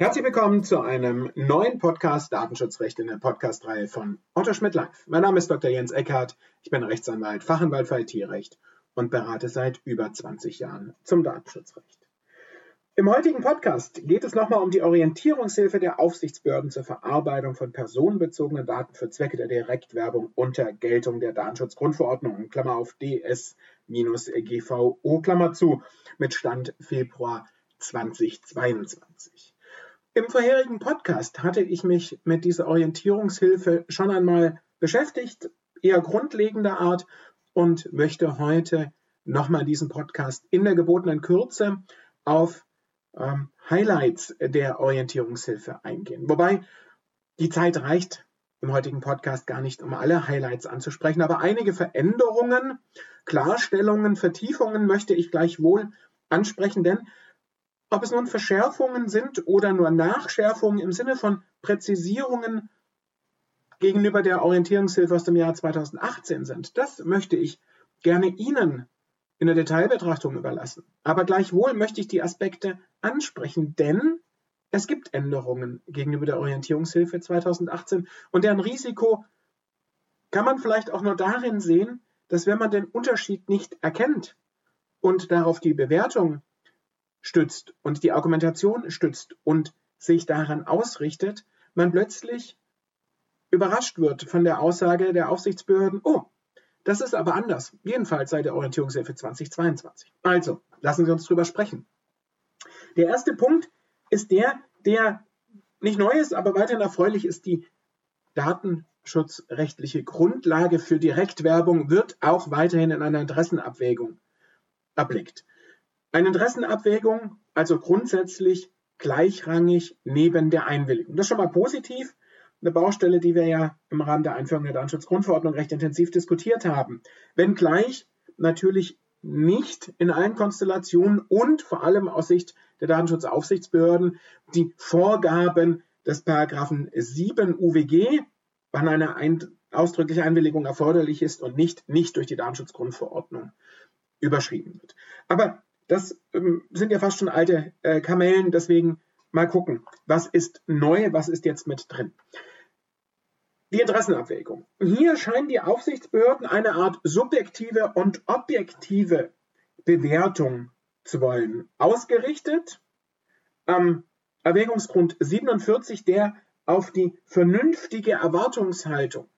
Herzlich willkommen zu einem neuen Podcast Datenschutzrecht in der Podcast-Reihe von Otto Schmidt Live. Mein Name ist Dr. Jens Eckhardt. Ich bin Rechtsanwalt, Fachanwalt für IT-Recht und berate seit über 20 Jahren zum Datenschutzrecht. Im heutigen Podcast geht es nochmal um die Orientierungshilfe der Aufsichtsbehörden zur Verarbeitung von personenbezogenen Daten für Zwecke der Direktwerbung unter Geltung der Datenschutzgrundverordnung, Klammer auf DS-GVO, Klammer zu, mit Stand Februar 2022. Im vorherigen Podcast hatte ich mich mit dieser Orientierungshilfe schon einmal beschäftigt, eher grundlegender Art, und möchte heute nochmal diesen Podcast in der gebotenen Kürze auf ähm, Highlights der Orientierungshilfe eingehen. Wobei die Zeit reicht im heutigen Podcast gar nicht, um alle Highlights anzusprechen, aber einige Veränderungen, Klarstellungen, Vertiefungen möchte ich gleichwohl ansprechen, denn ob es nun Verschärfungen sind oder nur Nachschärfungen im Sinne von Präzisierungen gegenüber der Orientierungshilfe aus dem Jahr 2018 sind, das möchte ich gerne Ihnen in der Detailbetrachtung überlassen. Aber gleichwohl möchte ich die Aspekte ansprechen, denn es gibt Änderungen gegenüber der Orientierungshilfe 2018 und deren Risiko kann man vielleicht auch nur darin sehen, dass wenn man den Unterschied nicht erkennt und darauf die Bewertung stützt und die Argumentation stützt und sich daran ausrichtet, man plötzlich überrascht wird von der Aussage der Aufsichtsbehörden, oh, das ist aber anders, jedenfalls seit der Orientierungshilfe 2022. Also, lassen Sie uns drüber sprechen. Der erste Punkt ist der, der nicht neu ist, aber weiterhin erfreulich ist, die datenschutzrechtliche Grundlage für Direktwerbung wird auch weiterhin in einer Interessenabwägung erblickt. Eine Interessenabwägung, also grundsätzlich gleichrangig neben der Einwilligung. Das ist schon mal positiv. Eine Baustelle, die wir ja im Rahmen der Einführung der Datenschutzgrundverordnung recht intensiv diskutiert haben. Wenngleich natürlich nicht in allen Konstellationen und vor allem aus Sicht der Datenschutzaufsichtsbehörden die Vorgaben des Paragraphen 7 UWG, wann eine ein, ausdrückliche Einwilligung erforderlich ist und nicht, nicht durch die Datenschutzgrundverordnung überschrieben wird. Aber das ähm, sind ja fast schon alte äh, Kamellen, deswegen mal gucken, was ist neu, was ist jetzt mit drin. Die Interessenabwägung. Hier scheinen die Aufsichtsbehörden eine Art subjektive und objektive Bewertung zu wollen. Ausgerichtet am Erwägungsgrund 47, der auf die vernünftige Erwartungshaltung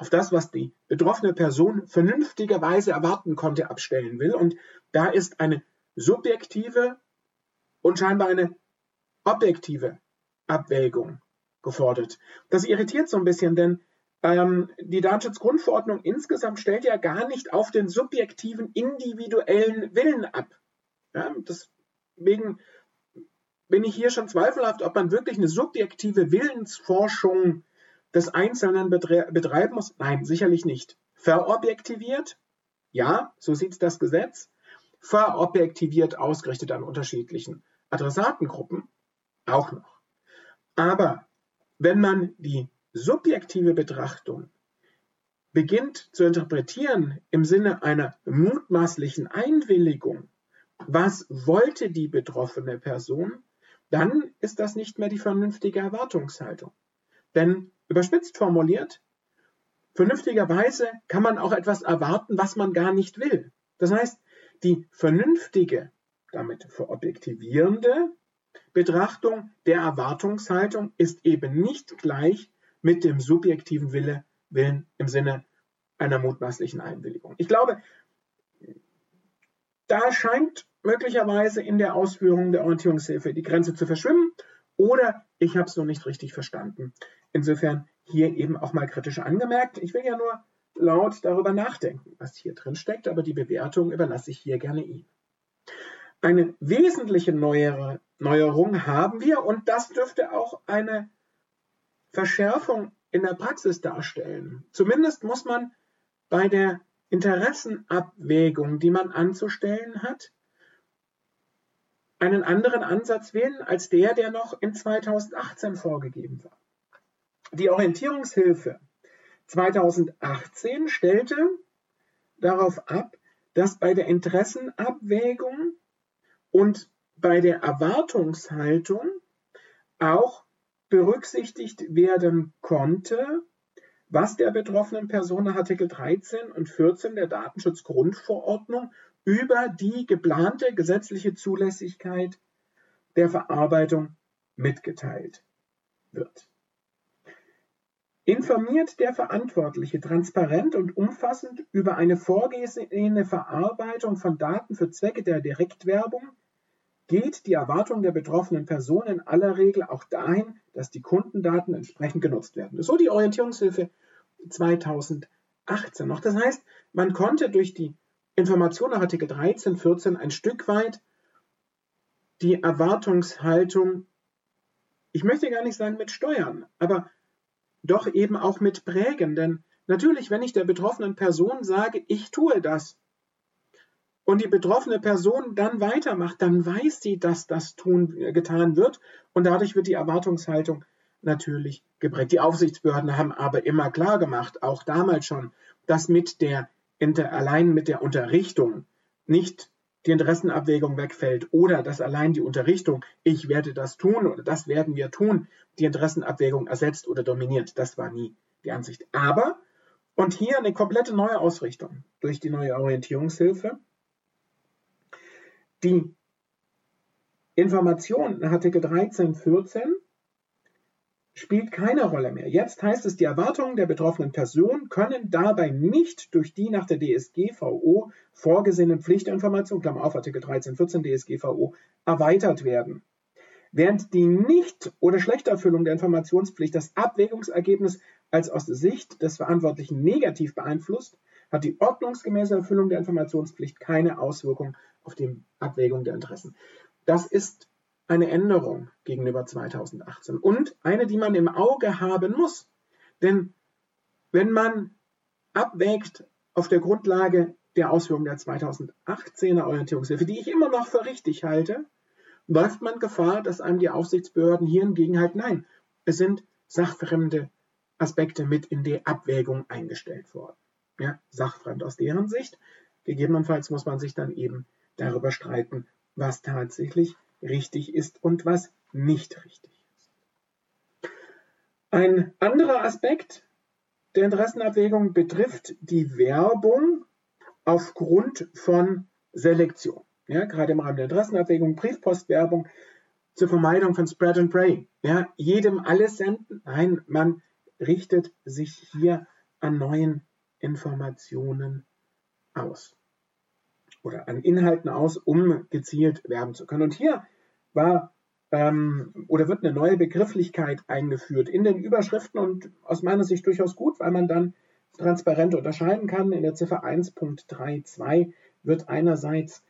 auf das, was die betroffene Person vernünftigerweise erwarten konnte, abstellen will. Und da ist eine subjektive und scheinbar eine objektive Abwägung gefordert. Das irritiert so ein bisschen, denn ähm, die Datenschutzgrundverordnung insgesamt stellt ja gar nicht auf den subjektiven, individuellen Willen ab. Ja, deswegen bin ich hier schon zweifelhaft, ob man wirklich eine subjektive Willensforschung des Einzelnen betreiben muss? Nein, sicherlich nicht. Verobjektiviert? Ja, so sieht das Gesetz. Verobjektiviert ausgerichtet an unterschiedlichen Adressatengruppen? Auch noch. Aber wenn man die subjektive Betrachtung beginnt zu interpretieren im Sinne einer mutmaßlichen Einwilligung, was wollte die betroffene Person, dann ist das nicht mehr die vernünftige Erwartungshaltung. Denn Überspitzt formuliert, vernünftigerweise kann man auch etwas erwarten, was man gar nicht will. Das heißt, die vernünftige, damit verobjektivierende Betrachtung der Erwartungshaltung ist eben nicht gleich mit dem subjektiven Wille, Willen im Sinne einer mutmaßlichen Einwilligung. Ich glaube, da scheint möglicherweise in der Ausführung der Orientierungshilfe die Grenze zu verschwimmen oder ich habe es noch nicht richtig verstanden. Insofern hier eben auch mal kritisch angemerkt. Ich will ja nur laut darüber nachdenken, was hier drin steckt, aber die Bewertung überlasse ich hier gerne Ihnen. Eine wesentliche neuere, Neuerung haben wir und das dürfte auch eine Verschärfung in der Praxis darstellen. Zumindest muss man bei der Interessenabwägung, die man anzustellen hat, einen anderen Ansatz wählen als der, der noch in 2018 vorgegeben war. Die Orientierungshilfe 2018 stellte darauf ab, dass bei der Interessenabwägung und bei der Erwartungshaltung auch berücksichtigt werden konnte, was der betroffenen Person nach Artikel 13 und 14 der Datenschutzgrundverordnung über die geplante gesetzliche Zulässigkeit der Verarbeitung mitgeteilt wird. Informiert der Verantwortliche transparent und umfassend über eine vorgesehene Verarbeitung von Daten für Zwecke der Direktwerbung, geht die Erwartung der betroffenen Person in aller Regel auch dahin, dass die Kundendaten entsprechend genutzt werden. So die Orientierungshilfe 2018 noch. Das heißt, man konnte durch die Information nach Artikel 13, 14 ein Stück weit die Erwartungshaltung, ich möchte gar nicht sagen mit steuern, aber doch eben auch mit prägen. Denn natürlich, wenn ich der betroffenen Person sage, ich tue das, und die betroffene Person dann weitermacht, dann weiß sie, dass das tun, getan wird und dadurch wird die Erwartungshaltung natürlich geprägt. Die Aufsichtsbehörden haben aber immer klar gemacht, auch damals schon, dass mit der allein mit der Unterrichtung nicht die Interessenabwägung wegfällt oder dass allein die Unterrichtung, ich werde das tun oder das werden wir tun, die Interessenabwägung ersetzt oder dominiert. Das war nie die Ansicht. Aber, und hier eine komplette neue Ausrichtung durch die neue Orientierungshilfe, die Information nach Artikel 13, 14 spielt keine Rolle mehr. Jetzt heißt es, die Erwartungen der betroffenen Person können dabei nicht durch die nach der DSGVO vorgesehenen Pflichtinformationen, Klammer auf Artikel 13, 14 DSGVO, erweitert werden. Während die Nicht- oder Schlechterfüllung der Informationspflicht das Abwägungsergebnis als aus Sicht des Verantwortlichen negativ beeinflusst, hat die ordnungsgemäße Erfüllung der Informationspflicht keine Auswirkung auf die Abwägung der Interessen. Das ist eine Änderung gegenüber 2018 und eine, die man im Auge haben muss. Denn wenn man abwägt auf der Grundlage der Ausführung der 2018er Orientierungshilfe, die ich immer noch für richtig halte, läuft man Gefahr, dass einem die Aufsichtsbehörden hier entgegenhalten, nein, es sind sachfremde Aspekte mit in die Abwägung eingestellt worden. Ja, sachfremd aus deren Sicht. Gegebenenfalls muss man sich dann eben darüber streiten, was tatsächlich richtig ist und was nicht richtig ist. Ein anderer Aspekt der Interessenabwägung betrifft die Werbung aufgrund von Selektion. Ja, gerade im Rahmen der Interessenabwägung, Briefpostwerbung zur Vermeidung von Spread and Pray. Ja, jedem alles senden. Nein, man richtet sich hier an neuen Informationen aus oder an Inhalten aus, um gezielt werben zu können. Und hier war ähm, oder wird eine neue Begrifflichkeit eingeführt in den Überschriften und aus meiner Sicht durchaus gut, weil man dann transparent unterscheiden kann. In der Ziffer 1.32 wird einerseits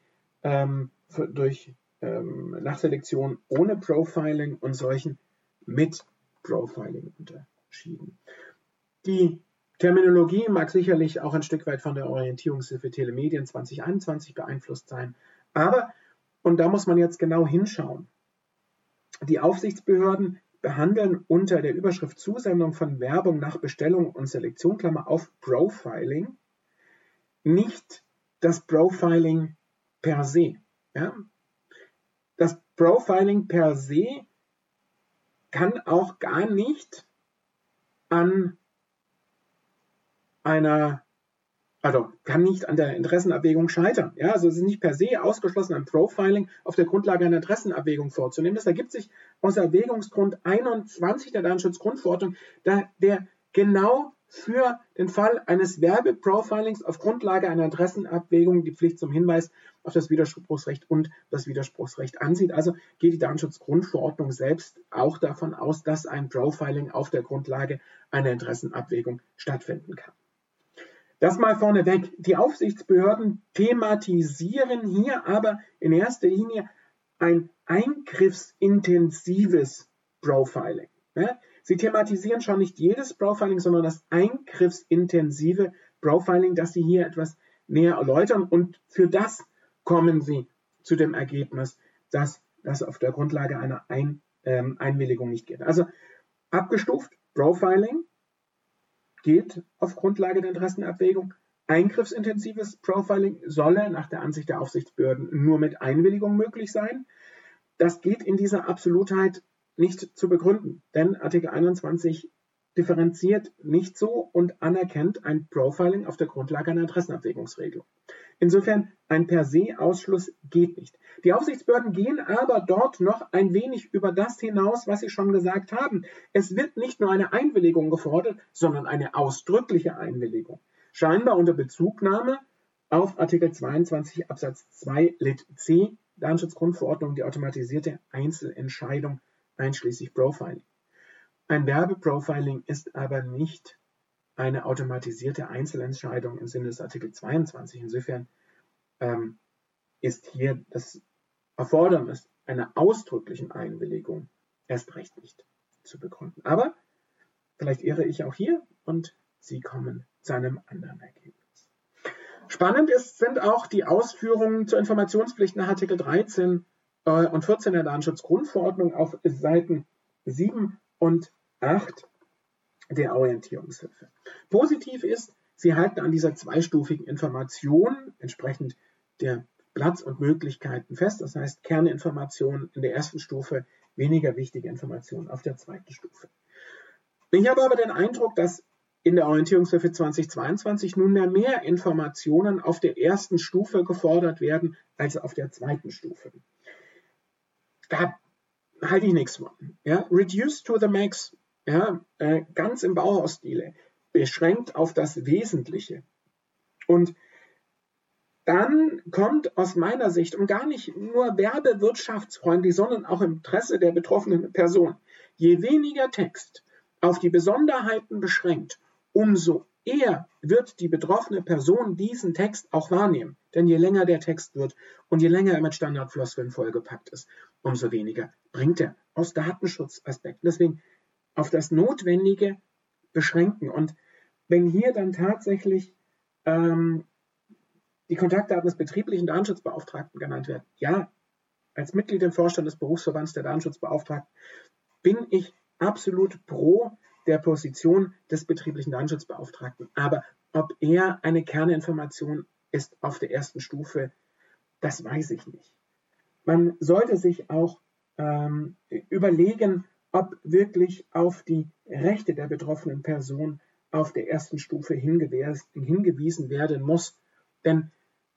ähm, für, durch ähm, Nachselektion ohne Profiling und solchen mit Profiling unterschieden. Die Terminologie mag sicherlich auch ein Stück weit von der Orientierungshilfe Telemedien 2021 beeinflusst sein. Aber, und da muss man jetzt genau hinschauen, die Aufsichtsbehörden behandeln unter der Überschrift Zusendung von Werbung nach Bestellung und Selektion, Klammer auf Profiling, nicht das Profiling per se. Ja? Das Profiling per se kann auch gar nicht an einer, also kann nicht an der Interessenabwägung scheitern. Ja, also es ist nicht per se ausgeschlossen, ein Profiling auf der Grundlage einer Interessenabwägung vorzunehmen. Das ergibt sich aus Erwägungsgrund 21 der Datenschutzgrundverordnung, da der genau für den Fall eines Werbeprofilings auf Grundlage einer Interessenabwägung die Pflicht zum Hinweis auf das Widerspruchsrecht und das Widerspruchsrecht ansieht. Also geht die Datenschutzgrundverordnung selbst auch davon aus, dass ein Profiling auf der Grundlage einer Interessenabwägung stattfinden kann. Das mal vorneweg. Die Aufsichtsbehörden thematisieren hier aber in erster Linie ein eingriffsintensives Profiling. Sie thematisieren schon nicht jedes Profiling, sondern das eingriffsintensive Profiling, das Sie hier etwas näher erläutern. Und für das kommen Sie zu dem Ergebnis, dass das auf der Grundlage einer Ein, ähm, Einwilligung nicht geht. Also abgestuft, Profiling geht auf Grundlage der Interessenabwägung. Eingriffsintensives Profiling solle nach der Ansicht der Aufsichtsbehörden nur mit Einwilligung möglich sein. Das geht in dieser Absolutheit nicht zu begründen, denn Artikel 21 differenziert nicht so und anerkennt ein Profiling auf der Grundlage einer Interessenabwägungsregelung. Insofern ein per se Ausschluss geht nicht. Die Aufsichtsbehörden gehen aber dort noch ein wenig über das hinaus, was sie schon gesagt haben. Es wird nicht nur eine Einwilligung gefordert, sondern eine ausdrückliche Einwilligung. Scheinbar unter Bezugnahme auf Artikel 22 Absatz 2 Lit C Datenschutzgrundverordnung die automatisierte Einzelentscheidung einschließlich Profiling. Ein Werbeprofiling ist aber nicht eine automatisierte Einzelentscheidung im Sinne des Artikel 22. Insofern ähm, ist hier das Erfordernis einer ausdrücklichen Einwilligung erst recht nicht zu begründen. Aber vielleicht irre ich auch hier und Sie kommen zu einem anderen Ergebnis. Spannend ist, sind auch die Ausführungen zur Informationspflicht nach Artikel 13 äh, und 14 der Datenschutzgrundverordnung auf Seiten 7 und 8 der Orientierungshilfe. Positiv ist, Sie halten an dieser zweistufigen Information entsprechend der Platz und Möglichkeiten fest. Das heißt, Kerninformationen in der ersten Stufe, weniger wichtige Informationen auf der zweiten Stufe. Ich habe aber den Eindruck, dass in der Orientierungshilfe 2022 nunmehr mehr Informationen auf der ersten Stufe gefordert werden als auf der zweiten Stufe. Da halte ich nichts von. Ja, reduce to the max, ja, äh, ganz im Bauhausstile, beschränkt auf das Wesentliche. Und dann kommt aus meiner Sicht und gar nicht nur werbewirtschaftsfreundlich, sondern auch im Interesse der betroffenen Person, je weniger Text auf die Besonderheiten beschränkt umso eher wird die betroffene Person diesen Text auch wahrnehmen. Denn je länger der Text wird und je länger er mit Standardfloskeln vollgepackt ist, umso weniger bringt er aus Datenschutzaspekten. Deswegen auf das Notwendige beschränken. Und wenn hier dann tatsächlich ähm, die Kontaktdaten des betrieblichen Datenschutzbeauftragten genannt werden, ja, als Mitglied im Vorstand des Berufsverbands der Datenschutzbeauftragten bin ich absolut pro der Position des betrieblichen Datenschutzbeauftragten. Aber ob er eine Kerninformation ist auf der ersten Stufe, das weiß ich nicht. Man sollte sich auch ähm, überlegen, ob wirklich auf die Rechte der betroffenen Person auf der ersten Stufe hingewiesen werden muss. Denn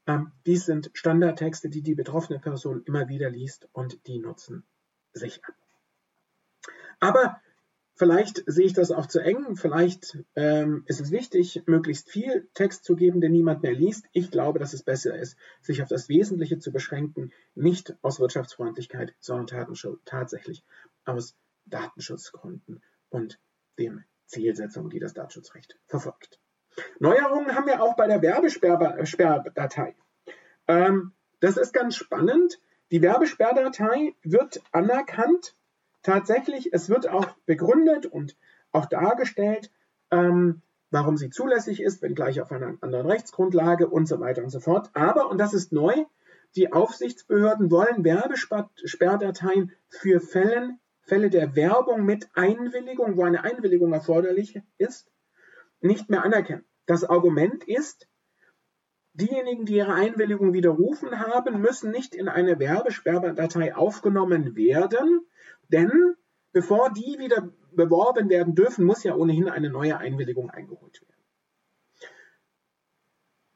ähm, dies sind Standardtexte, die die betroffene Person immer wieder liest und die nutzen sich ab. Aber Vielleicht sehe ich das auch zu eng. Vielleicht ähm, ist es wichtig, möglichst viel Text zu geben, den niemand mehr liest. Ich glaube, dass es besser ist, sich auf das Wesentliche zu beschränken, nicht aus Wirtschaftsfreundlichkeit, sondern tatsächlich aus Datenschutzgründen und dem Zielsetzungen, die das Datenschutzrecht verfolgt. Neuerungen haben wir auch bei der Werbesperrdatei. Ähm, das ist ganz spannend. Die Werbesperrdatei wird anerkannt tatsächlich, es wird auch begründet und auch dargestellt, ähm, warum sie zulässig ist, wenngleich auf einer anderen Rechtsgrundlage und so weiter und so fort. Aber, und das ist neu, die Aufsichtsbehörden wollen Werbesperrdateien für Fällen, Fälle der Werbung mit Einwilligung, wo eine Einwilligung erforderlich ist, nicht mehr anerkennen. Das Argument ist, diejenigen, die ihre Einwilligung widerrufen haben, müssen nicht in eine Werbesperrdatei aufgenommen werden, denn bevor die wieder beworben werden dürfen, muss ja ohnehin eine neue Einwilligung eingeholt werden.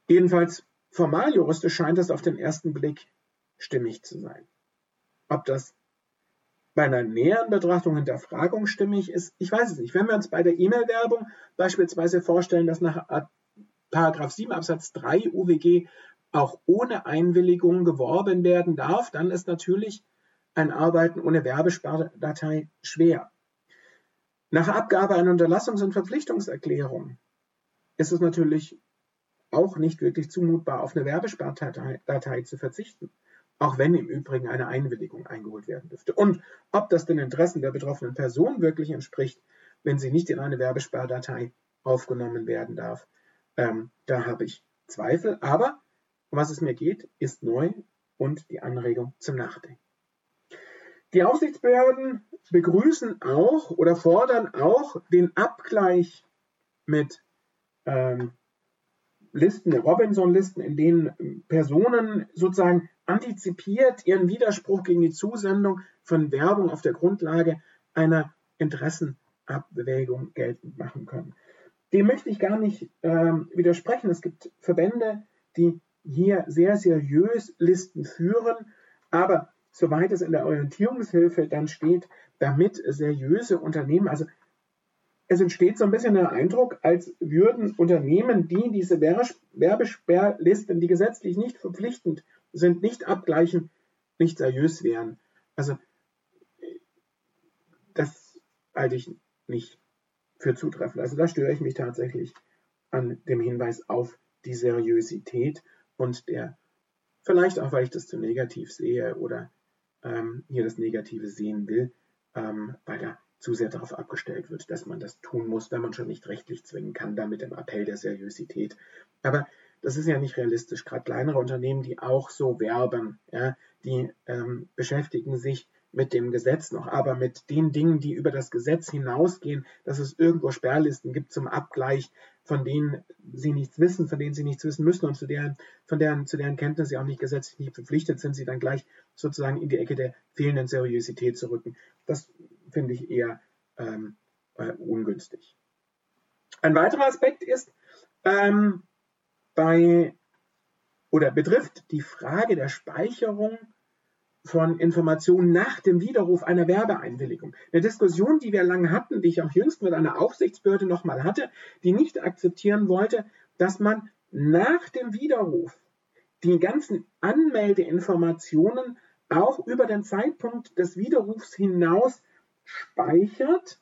Jedenfalls formal juristisch scheint es auf den ersten Blick stimmig zu sein. Ob das bei einer näheren Betrachtung Hinterfragung stimmig ist, ich weiß es nicht. Wenn wir uns bei der E-Mail-Werbung beispielsweise vorstellen, dass nach Paragraph 7 Absatz 3 UWG auch ohne Einwilligung geworben werden darf, dann ist natürlich ein Arbeiten ohne Werbespardatei schwer. Nach Abgabe einer Unterlassungs- und Verpflichtungserklärung ist es natürlich auch nicht wirklich zumutbar, auf eine Werbespardatei zu verzichten, auch wenn im Übrigen eine Einwilligung eingeholt werden dürfte. Und ob das den Interessen der betroffenen Person wirklich entspricht, wenn sie nicht in eine Werbespardatei aufgenommen werden darf, Ähm, da habe ich Zweifel, aber was es mir geht, ist neu und die Anregung zum Nachdenken. Die Aufsichtsbehörden begrüßen auch oder fordern auch den Abgleich mit ähm, Listen, Robinson-Listen, in denen Personen sozusagen antizipiert ihren Widerspruch gegen die Zusendung von Werbung auf der Grundlage einer Interessenabwägung geltend machen können. Dem möchte ich gar nicht ähm, widersprechen. Es gibt Verbände, die hier sehr seriös Listen führen, aber soweit es in der Orientierungshilfe dann steht, damit seriöse Unternehmen, also es entsteht so ein bisschen der Eindruck, als würden Unternehmen, die diese Werbesperrlisten, die gesetzlich nicht verpflichtend sind, nicht abgleichen, nicht seriös wären. Also das halte ich nicht für zutreffend. Also da störe ich mich tatsächlich an dem Hinweis auf die Seriosität und der, vielleicht auch, weil ich das zu negativ sehe oder ähm, hier das Negative sehen will, ähm, weil da zu sehr darauf abgestellt wird, dass man das tun muss, wenn man schon nicht rechtlich zwingen kann, da mit dem Appell der Seriosität. Aber das ist ja nicht realistisch. Gerade kleinere Unternehmen, die auch so werben, ja, die ähm, beschäftigen sich mit dem Gesetz noch, aber mit den Dingen, die über das Gesetz hinausgehen, dass es irgendwo Sperrlisten gibt zum Abgleich, von denen sie nichts wissen, von denen sie nichts wissen müssen und zu deren, von deren, zu deren Kenntnis sie auch nicht gesetzlich nicht verpflichtet sind, sie dann gleich sozusagen in die Ecke der fehlenden Seriosität zu rücken. Das finde ich eher ähm, äh, ungünstig. Ein weiterer Aspekt ist ähm, bei oder betrifft die Frage der Speicherung von Informationen nach dem Widerruf einer Werbeeinwilligung. Eine Diskussion, die wir lange hatten, die ich auch jüngst mit einer Aufsichtsbehörde nochmal hatte, die nicht akzeptieren wollte, dass man nach dem Widerruf die ganzen Anmeldeinformationen auch über den Zeitpunkt des Widerrufs hinaus speichert,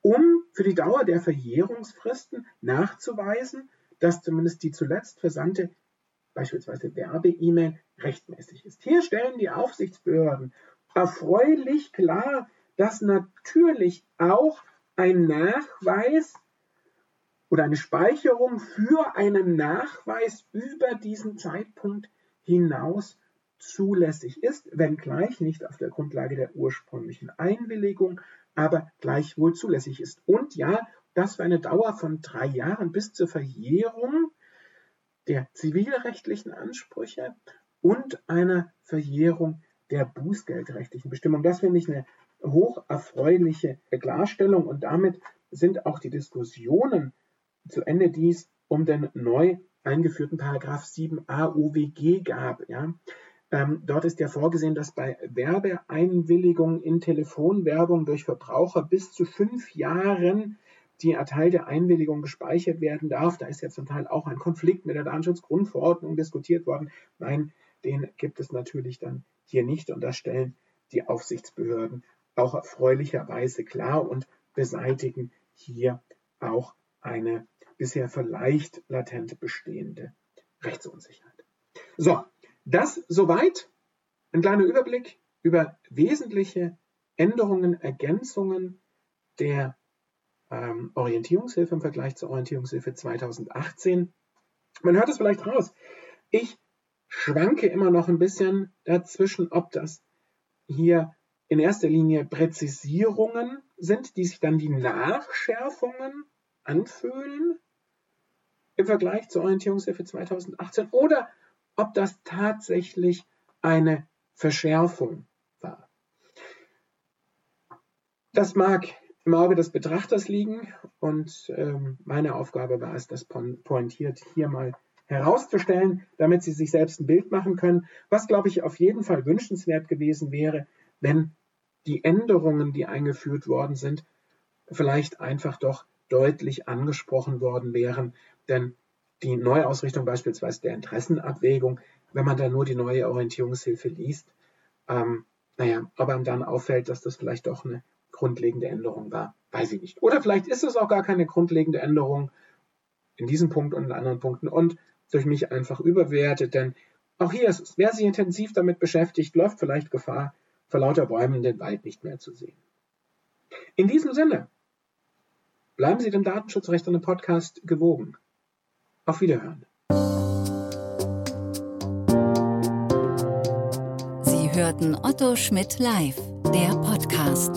um für die Dauer der Verjährungsfristen nachzuweisen, dass zumindest die zuletzt versandte beispielsweise Werbe-E-Mail rechtmäßig ist. Hier stellen die Aufsichtsbehörden erfreulich klar, dass natürlich auch ein Nachweis oder eine Speicherung für einen Nachweis über diesen Zeitpunkt hinaus zulässig ist, wenngleich nicht auf der Grundlage der ursprünglichen Einwilligung, aber gleichwohl zulässig ist. Und ja, das für eine Dauer von drei Jahren bis zur Verjährung der zivilrechtlichen Ansprüche und einer Verjährung der bußgeldrechtlichen Bestimmung. Das finde ich eine hoch erfreuliche Klarstellung und damit sind auch die Diskussionen zu Ende, die es um den neu eingeführten Paragraph 7a UWG gab. Ja. Ähm, dort ist ja vorgesehen, dass bei Werbeeinwilligungen in Telefonwerbung durch Verbraucher bis zu fünf Jahren die erteilte Einwilligung gespeichert werden darf. Da ist ja zum Teil auch ein Konflikt mit der Datenschutzgrundverordnung diskutiert worden. Nein, den gibt es natürlich dann hier nicht und das stellen die Aufsichtsbehörden auch erfreulicherweise klar und beseitigen hier auch eine bisher vielleicht latent bestehende Rechtsunsicherheit. So, das soweit ein kleiner Überblick über wesentliche Änderungen, Ergänzungen der ähm, Orientierungshilfe im Vergleich zur Orientierungshilfe 2018. Man hört es vielleicht raus. Ich schwanke immer noch ein bisschen dazwischen, ob das hier in erster Linie Präzisierungen sind, die sich dann wie Nachschärfungen anfühlen im Vergleich zur Orientierungshilfe 2018 oder ob das tatsächlich eine Verschärfung war. Das mag im Auge des Betrachters liegen und ähm, meine Aufgabe war es, das pointiert hier mal herauszustellen, damit Sie sich selbst ein Bild machen können. Was, glaube ich, auf jeden Fall wünschenswert gewesen wäre, wenn die Änderungen, die eingeführt worden sind, vielleicht einfach doch deutlich angesprochen worden wären. Denn die Neuausrichtung beispielsweise der Interessenabwägung, wenn man da nur die neue Orientierungshilfe liest, ähm, naja, ob einem dann auffällt, dass das vielleicht doch eine grundlegende Änderung war, weiß ich nicht. Oder vielleicht ist es auch gar keine grundlegende Änderung in diesem Punkt und in anderen Punkten und durch mich einfach überwertet, denn auch hier ist es, wer sich intensiv damit beschäftigt, läuft vielleicht Gefahr, vor lauter Bäumen den Wald nicht mehr zu sehen. In diesem Sinne, bleiben Sie dem Datenschutzrecht und dem Podcast gewogen. Auf Wiederhören. Sie hörten Otto Schmidt live, der Podcast.